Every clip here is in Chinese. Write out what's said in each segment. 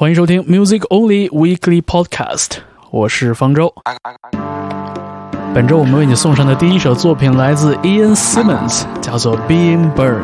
欢迎收听 Music Only Weekly Podcast，我是方舟。本周我们为你送上的第一首作品来自 Ian Simmons，叫做《Being Burned》。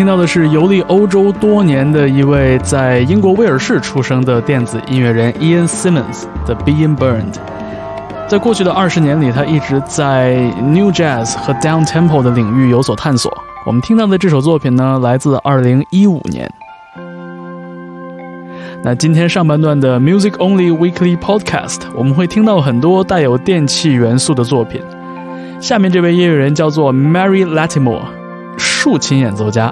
听到的是游历欧洲多年的一位在英国威尔士出生的电子音乐人 Ian Simmons 的 Being Burned。在过去的二十年里，他一直在 New Jazz 和 Down Tempo 的领域有所探索。我们听到的这首作品呢，来自二零一五年。那今天上半段的 Music Only Weekly Podcast，我们会听到很多带有电器元素的作品。下面这位音乐人叫做 Mary Latimore，竖琴演奏家。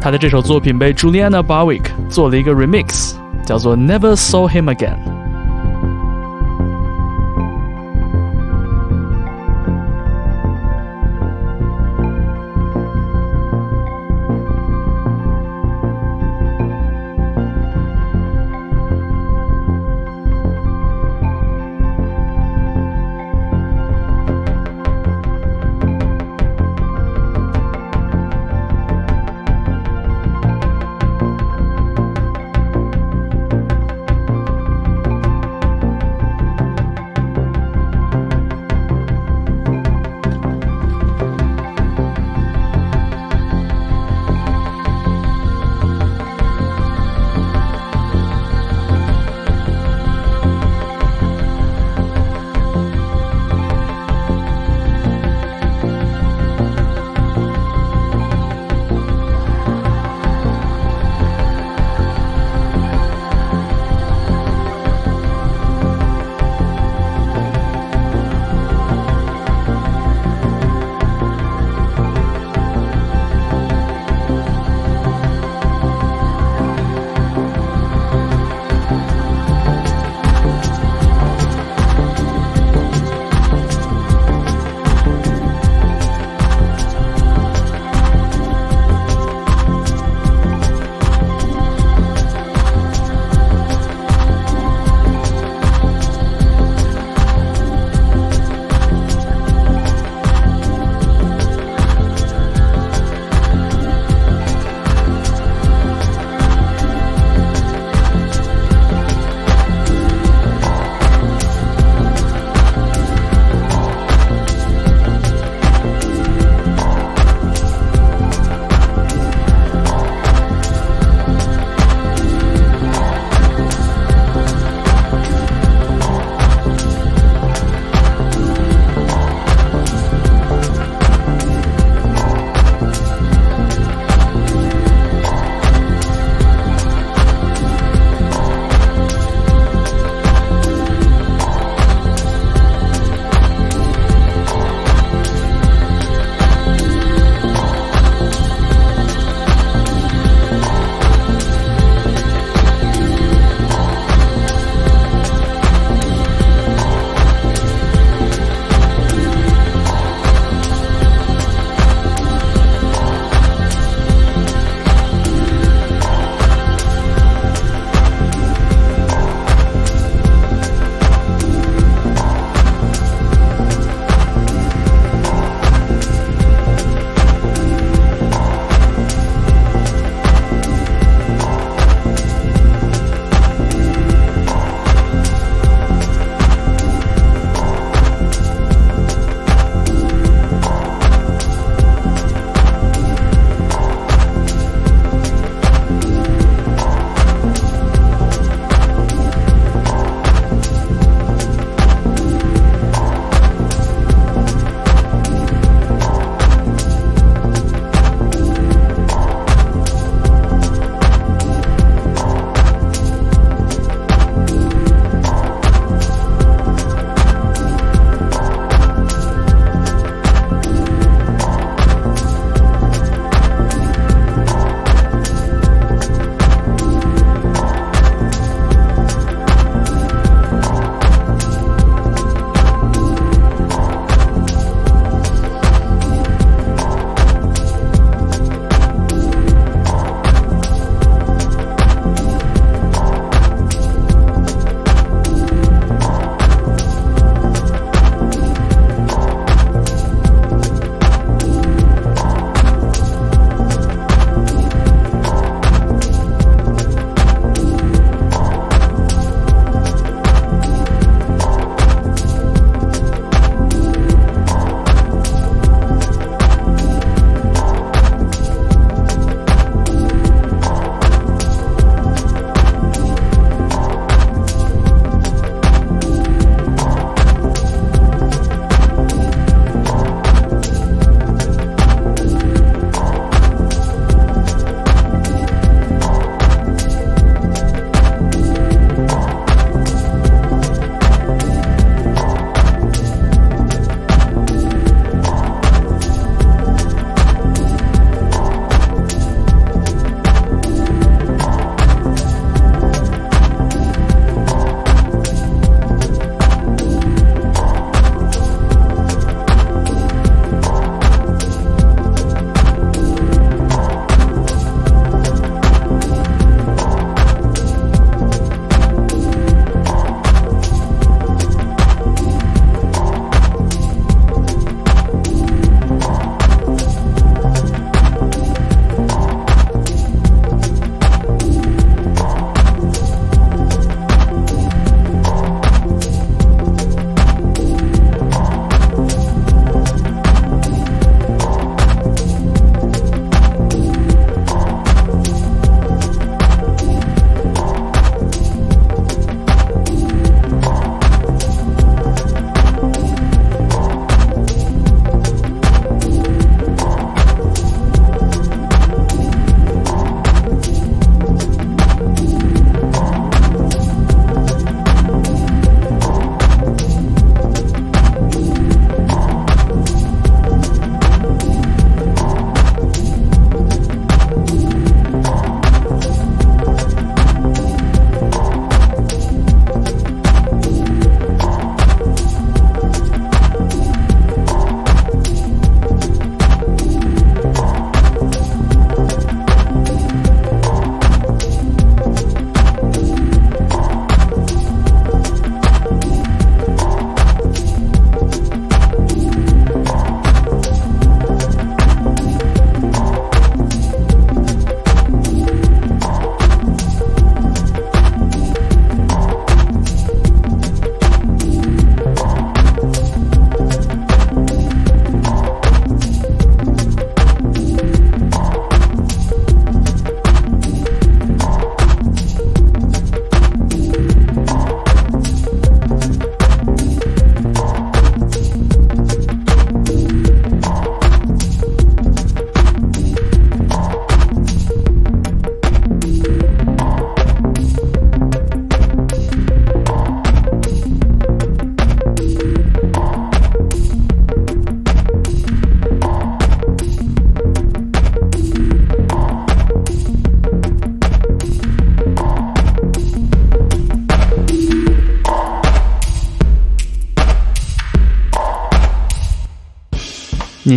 他的这首作品被 Juliana Barwick 做了一个 remix，叫做 Never Saw Him Again。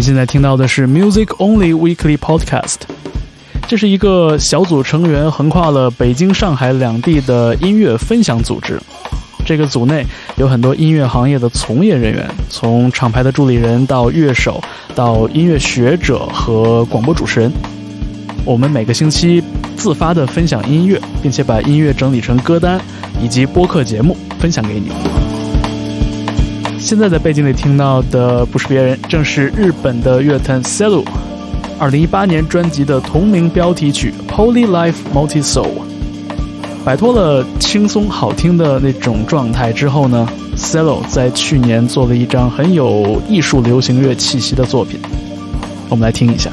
现在听到的是 Music Only Weekly Podcast，这是一个小组成员横跨了北京、上海两地的音乐分享组织。这个组内有很多音乐行业的从业人员，从厂牌的助理人到乐手，到音乐学者和广播主持人。我们每个星期自发的分享音乐，并且把音乐整理成歌单以及播客节目分享给你。现在在背景里听到的不是别人，正是日本的乐团 Cello，二零一八年专辑的同名标题曲《Poly Life Multi Soul》。摆脱了轻松好听的那种状态之后呢，Cello 在去年做了一张很有艺术流行乐气息的作品，我们来听一下。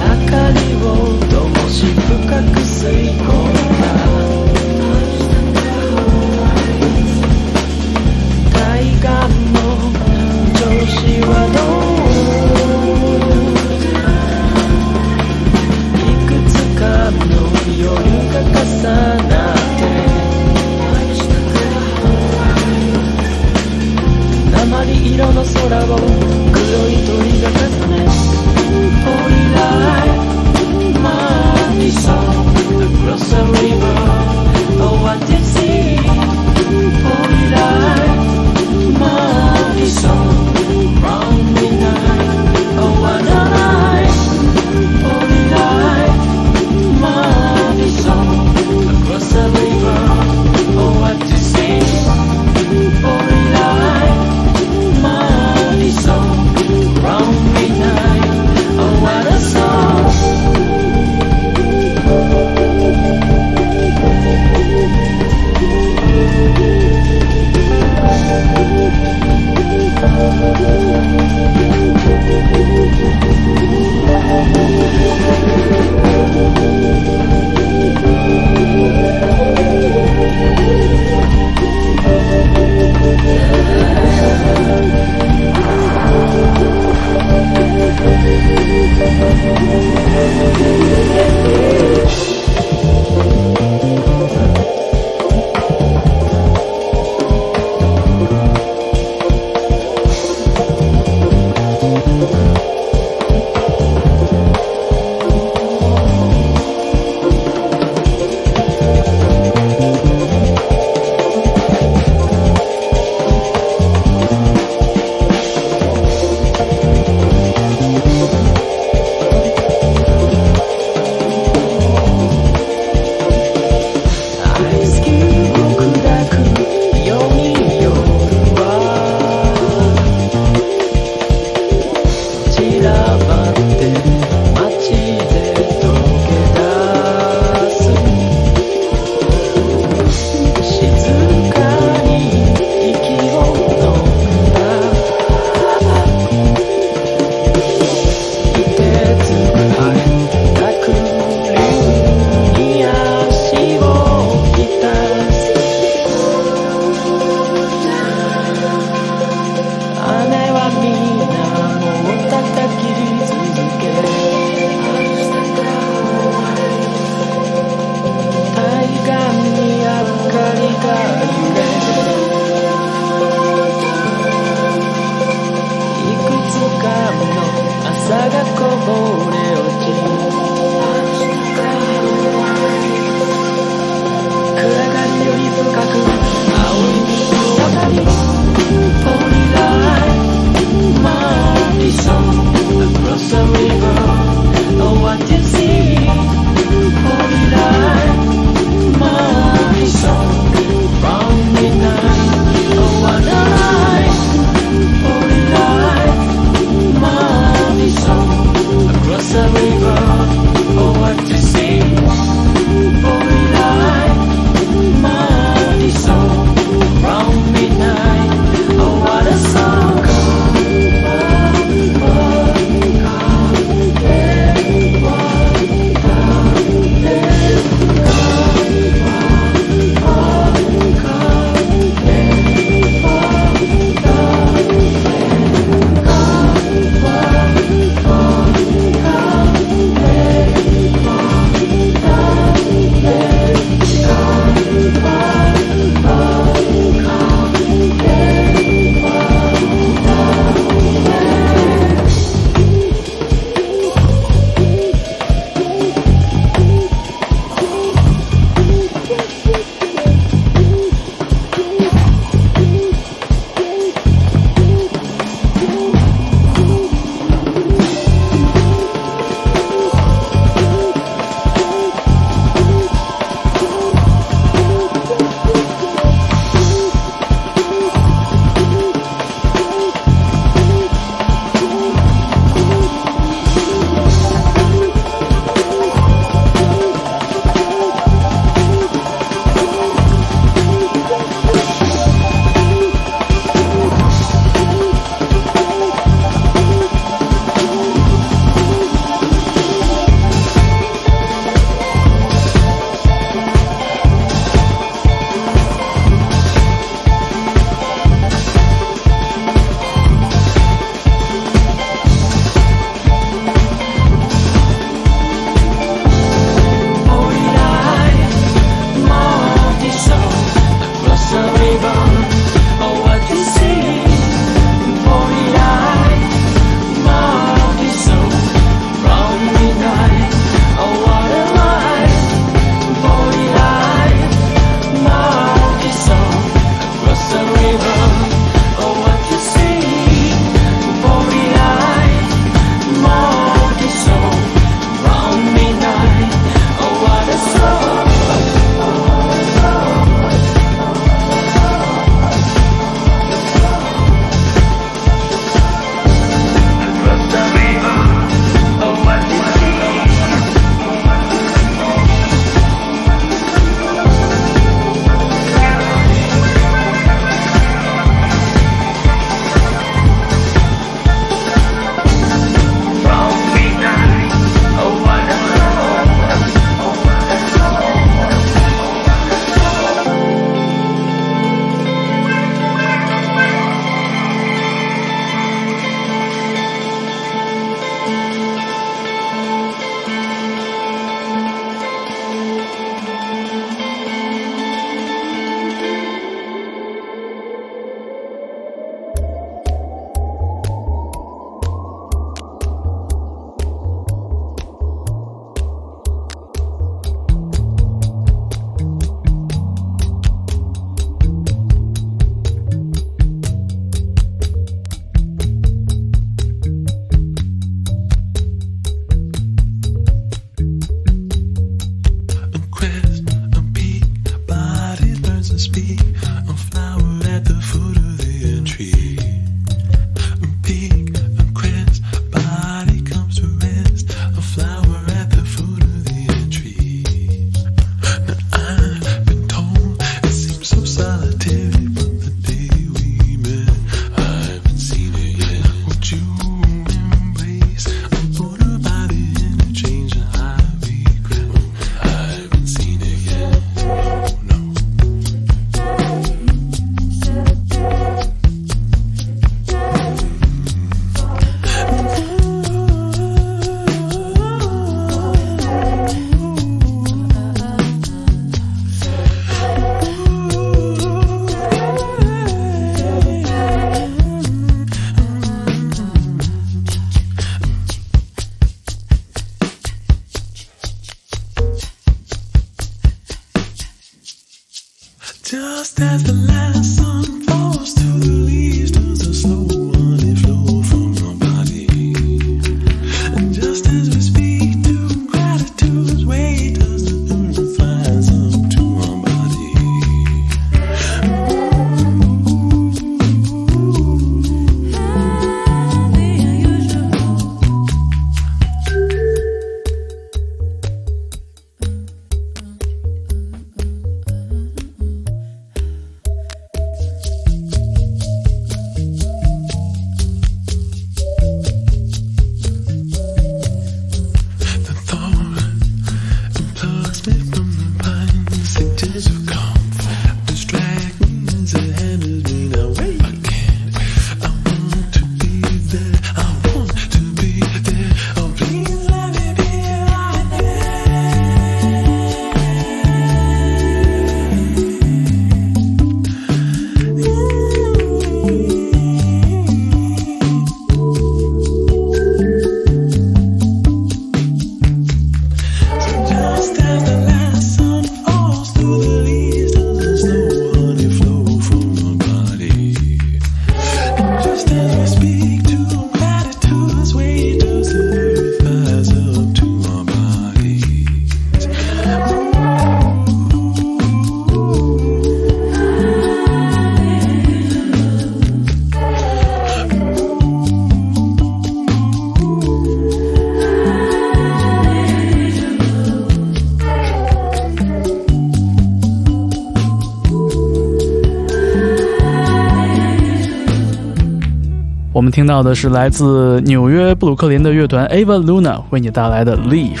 听到的是来自纽约布鲁克林的乐团 Ava Luna 为你带来的 Leaf。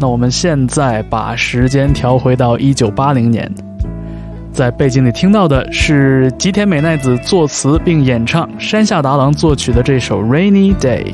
那我们现在把时间调回到一九八零年，在背景里听到的是吉田美奈子作词并演唱，山下达郎作曲的这首 Rainy Day。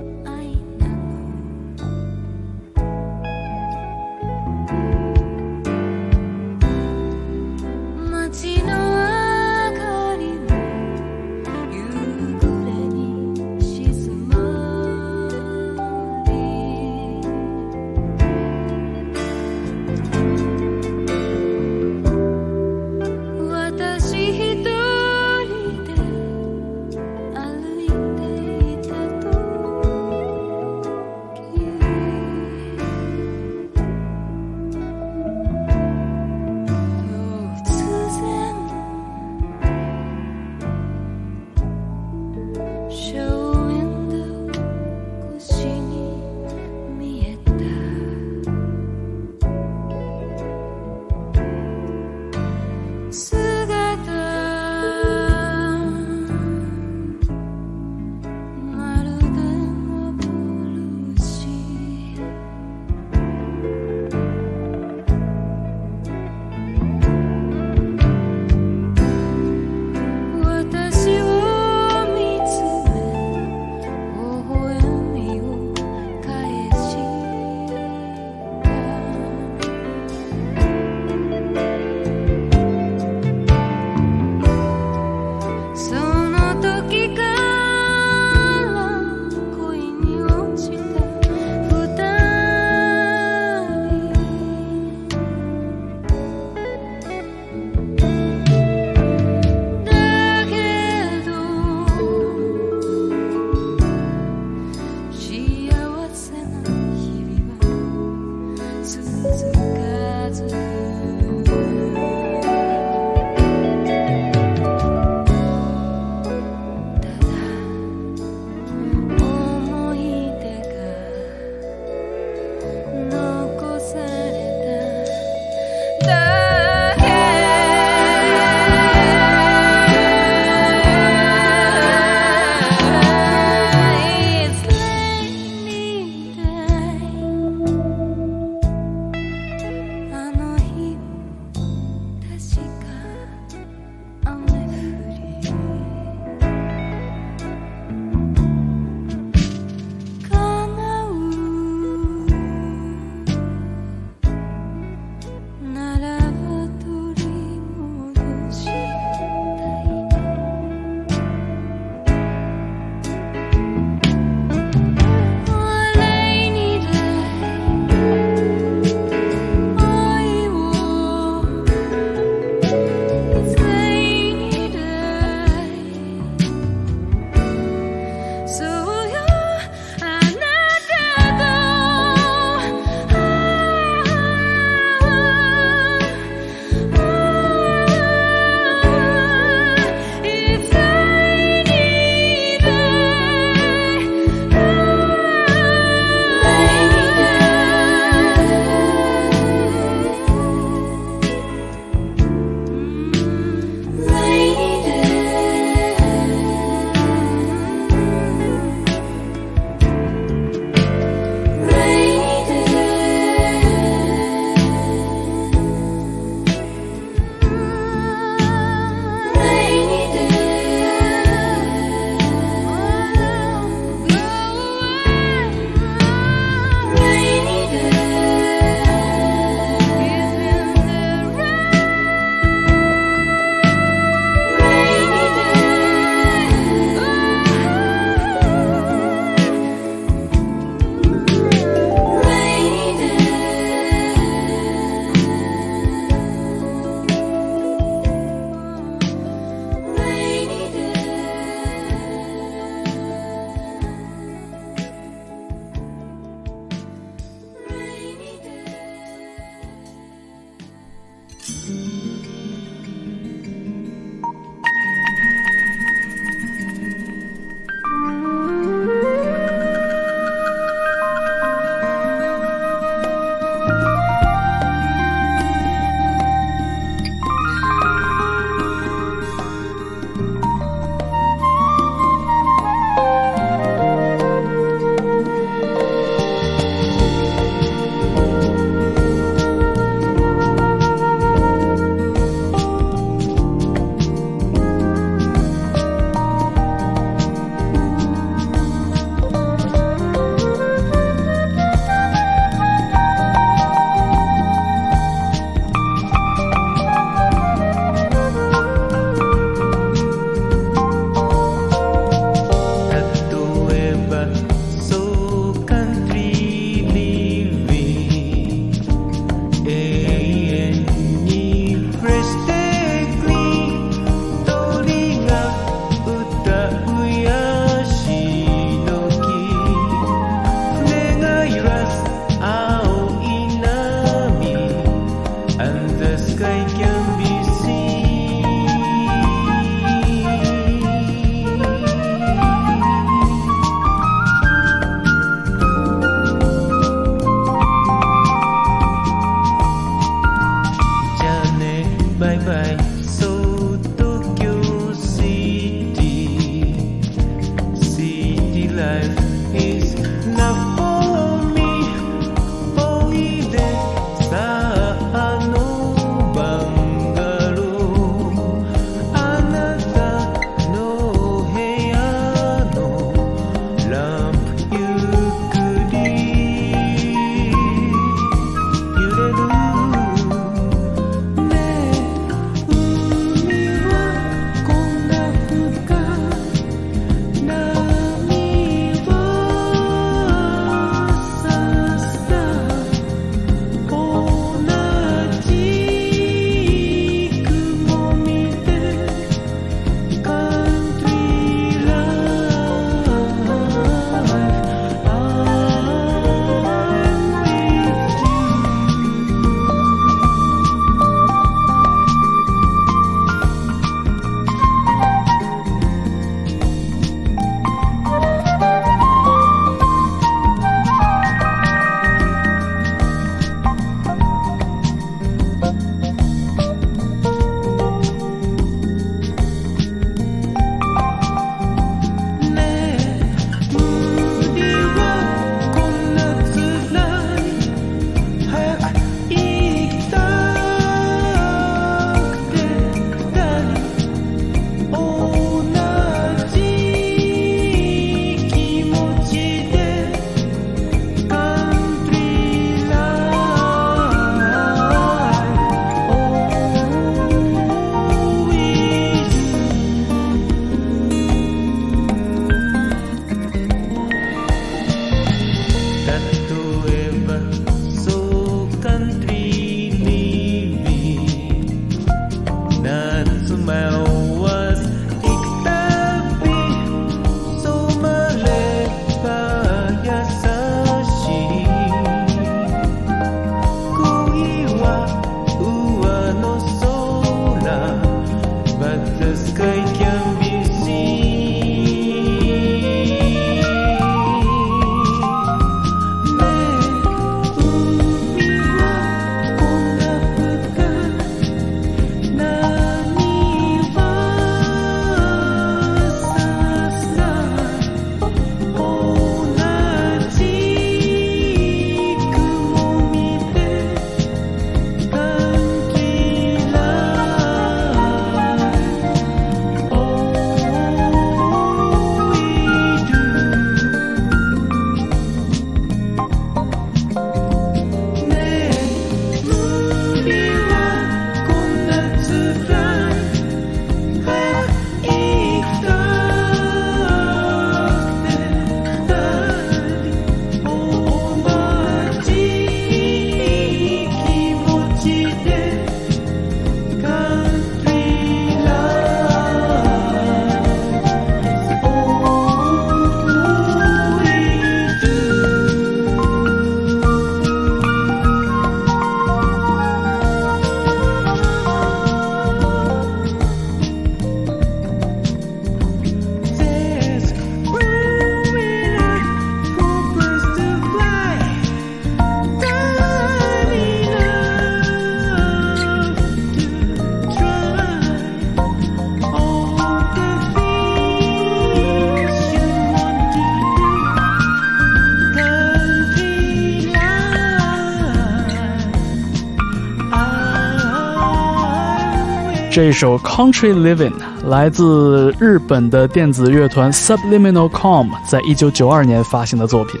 这一首《Country Living》来自日本的电子乐团 Subliminal Com，在一九九二年发行的作品，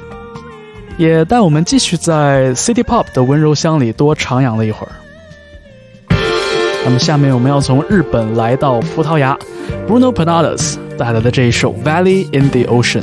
也带我们继续在 City Pop 的温柔乡里多徜徉了一会儿。那么，下面我们要从日本来到葡萄牙，Bruno Panadas 带来的这一首《Valley in the Ocean》。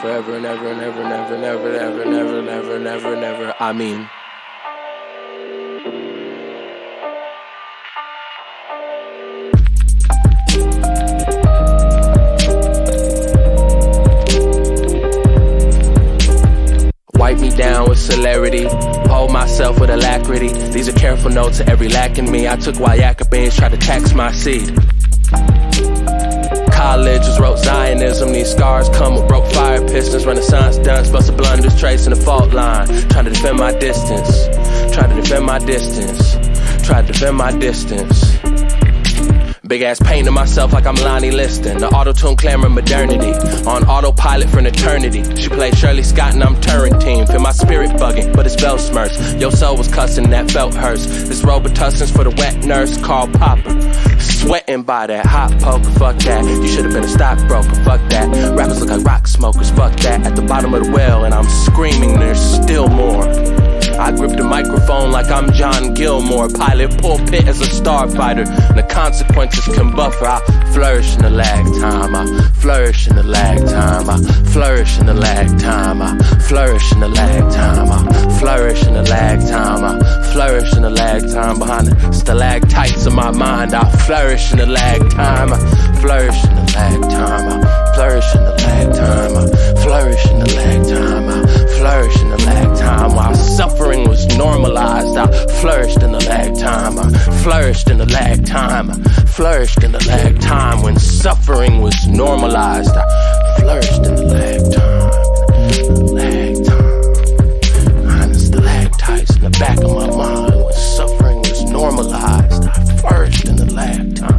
Forever and ever and ever and ever and ever and ever and ever and ever and ever and ever. I mean. Wipe me down with celerity, hold myself with alacrity. These are careful notes to every lack in me. I took Wayaka tried to tax my seed college just wrote Zionism. These scars come with broke fire pistons, renaissance dunce, busted blunders, tracing the fault line. Trying to defend my distance, trying to defend my distance, trying to defend my distance. Big ass painting myself like I'm Lonnie Liston. The auto tune clamoring modernity. On autopilot for an eternity. She played Shirley Scott and I'm Turrentine. Feel my spirit bugging, but it's bell smurfs. Your soul was cussing, that felt hurts. This Robitussin's for the wet nurse, Karl Popper. Sweating by that hot poker, fuck that. You should have been a stockbroker, fuck that. Rappers look like rock smokers, fuck that. At the bottom of the well, and I'm screaming, there's still more. I grip the microphone like I'm John Gilmore. Pilot pulpit as a starfighter. And the consequences can buffer. I flourish in the lag time. I flourish in the lag time. I flourish in the lag time. I flourish in the lag time. I flourish in the lag time. I flourish in the lag time. Behind the stalactites of my mind. I flourish in the lag time. I flourish in the lag time. I flourish in the lag time. I flourish in the lag time. I flourish in the lag time while suffering was normalized. I flourished in the lag time. I flourished in the lag time. I flourished in the lag time when suffering was normalized. I flourished in the lag time. Lag time. Behind the stalactites in the back of my mind when suffering was normalized. I flourished in the lag time.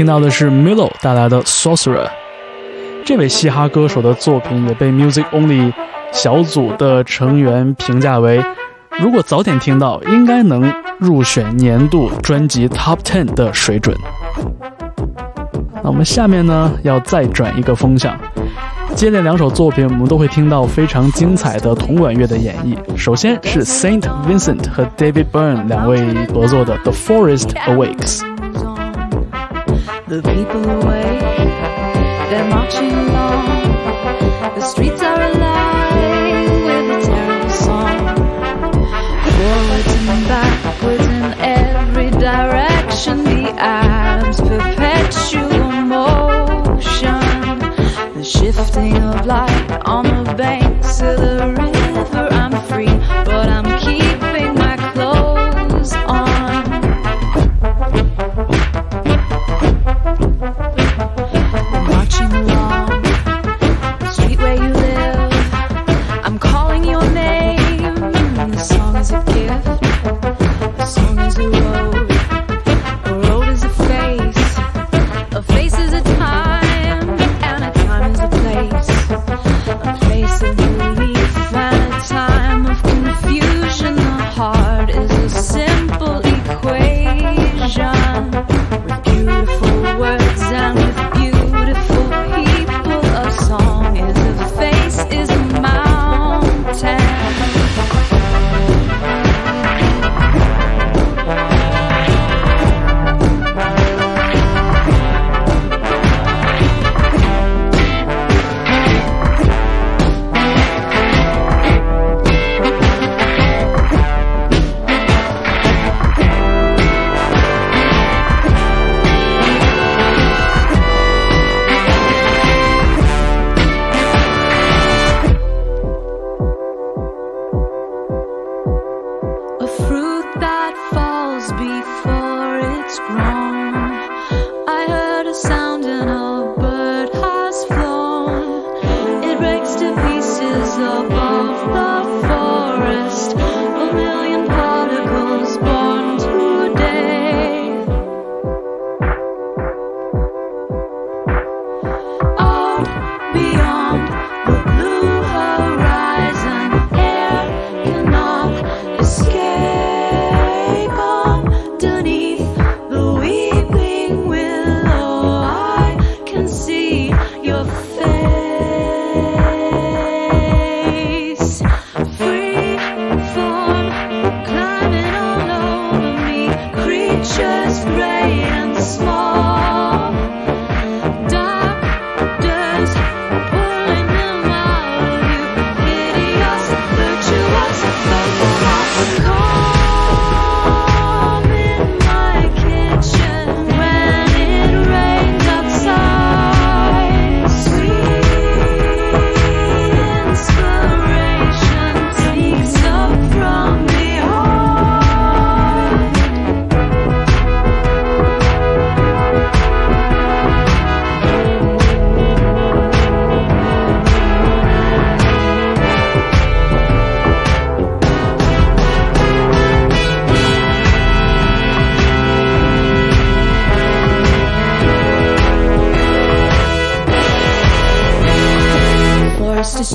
听到的是 Milo 带来的 Sorcerer。这位嘻哈歌手的作品也被 Music Only 小组的成员评价为，如果早点听到，应该能入选年度专辑 Top Ten 的水准。那我们下面呢，要再转一个风向，接连两首作品，我们都会听到非常精彩的铜管乐的演绎。首先是 Saint Vincent 和 David Byrne 两位合作的 The Forest Awakes。The people awake, they're marching along. The streets are alive with a terrible song. Forwards and backwards in every direction, the atoms perpetual motion. The shifting of light on the banks of the river.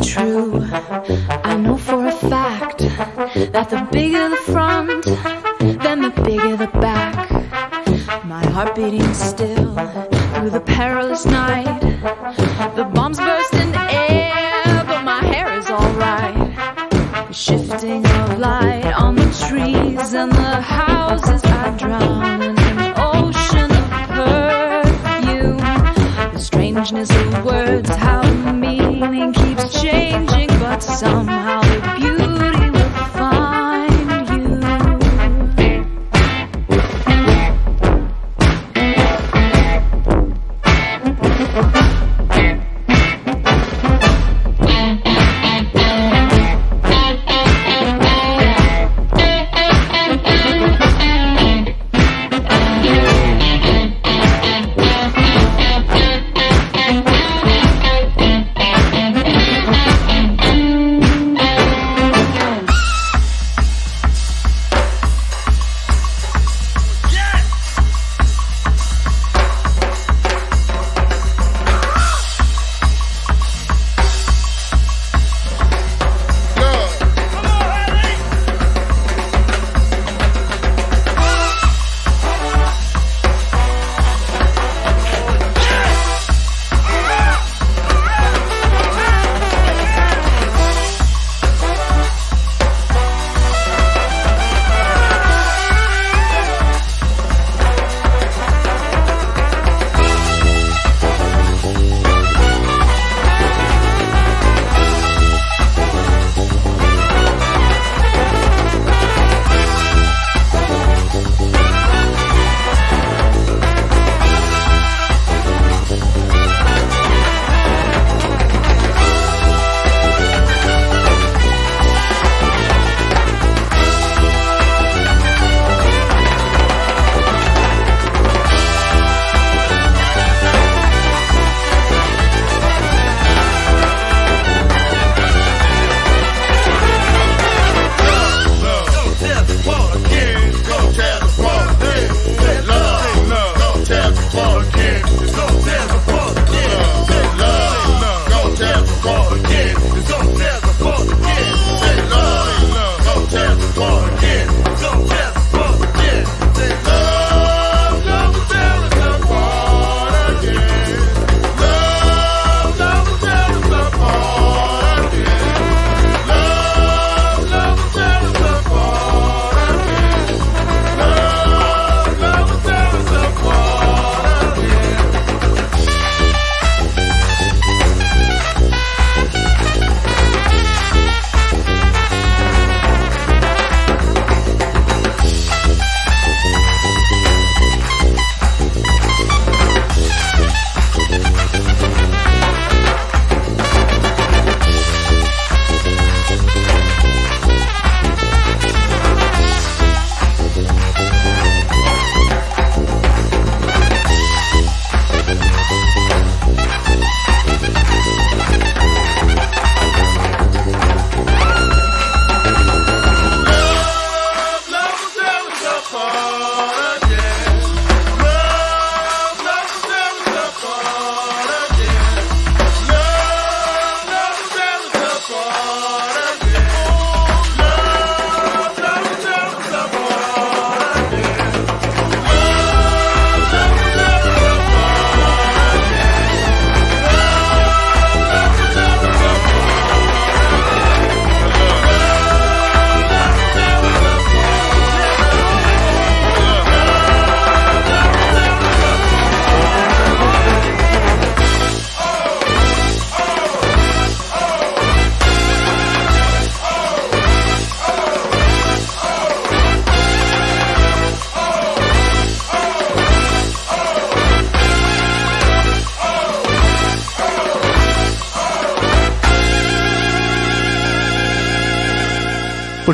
True. I know for a fact that the bigger the front, then the bigger the back. My heart beating still through the perilous night. The bombs burst in the air, but my hair is alright. The shifting of light on the trees and the houses I drown in an ocean of perfume. The strangeness of words, how the changing, but somehow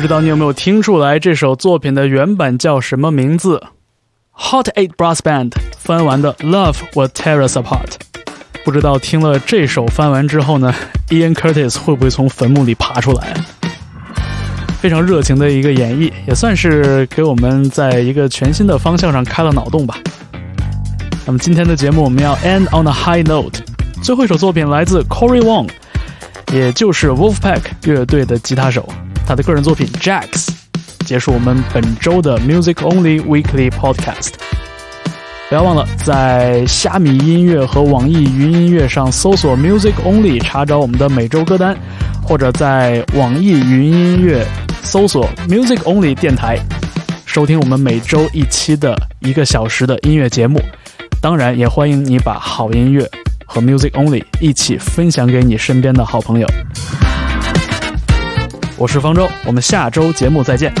不知道你有没有听出来这首作品的原版叫什么名字？Hot Eight Brass Band 翻完的 Love Will Tear Us Apart。不知道听了这首翻完之后呢，Ian Curtis 会不会从坟墓里爬出来？非常热情的一个演绎，也算是给我们在一个全新的方向上开了脑洞吧。那么今天的节目我们要 end on a high note，最后一首作品来自 Corey Wong。也就是 Wolfpack 乐队的吉他手，他的个人作品 Jax，结束我们本周的 Music Only Weekly Podcast。不要忘了在虾米音乐和网易云音乐上搜索 Music Only，查找我们的每周歌单，或者在网易云音乐搜索 Music Only 电台，收听我们每周一期的一个小时的音乐节目。当然，也欢迎你把好音乐和 Music Only 一起分享给你身边的好朋友。我是方舟，我们下周节目再见。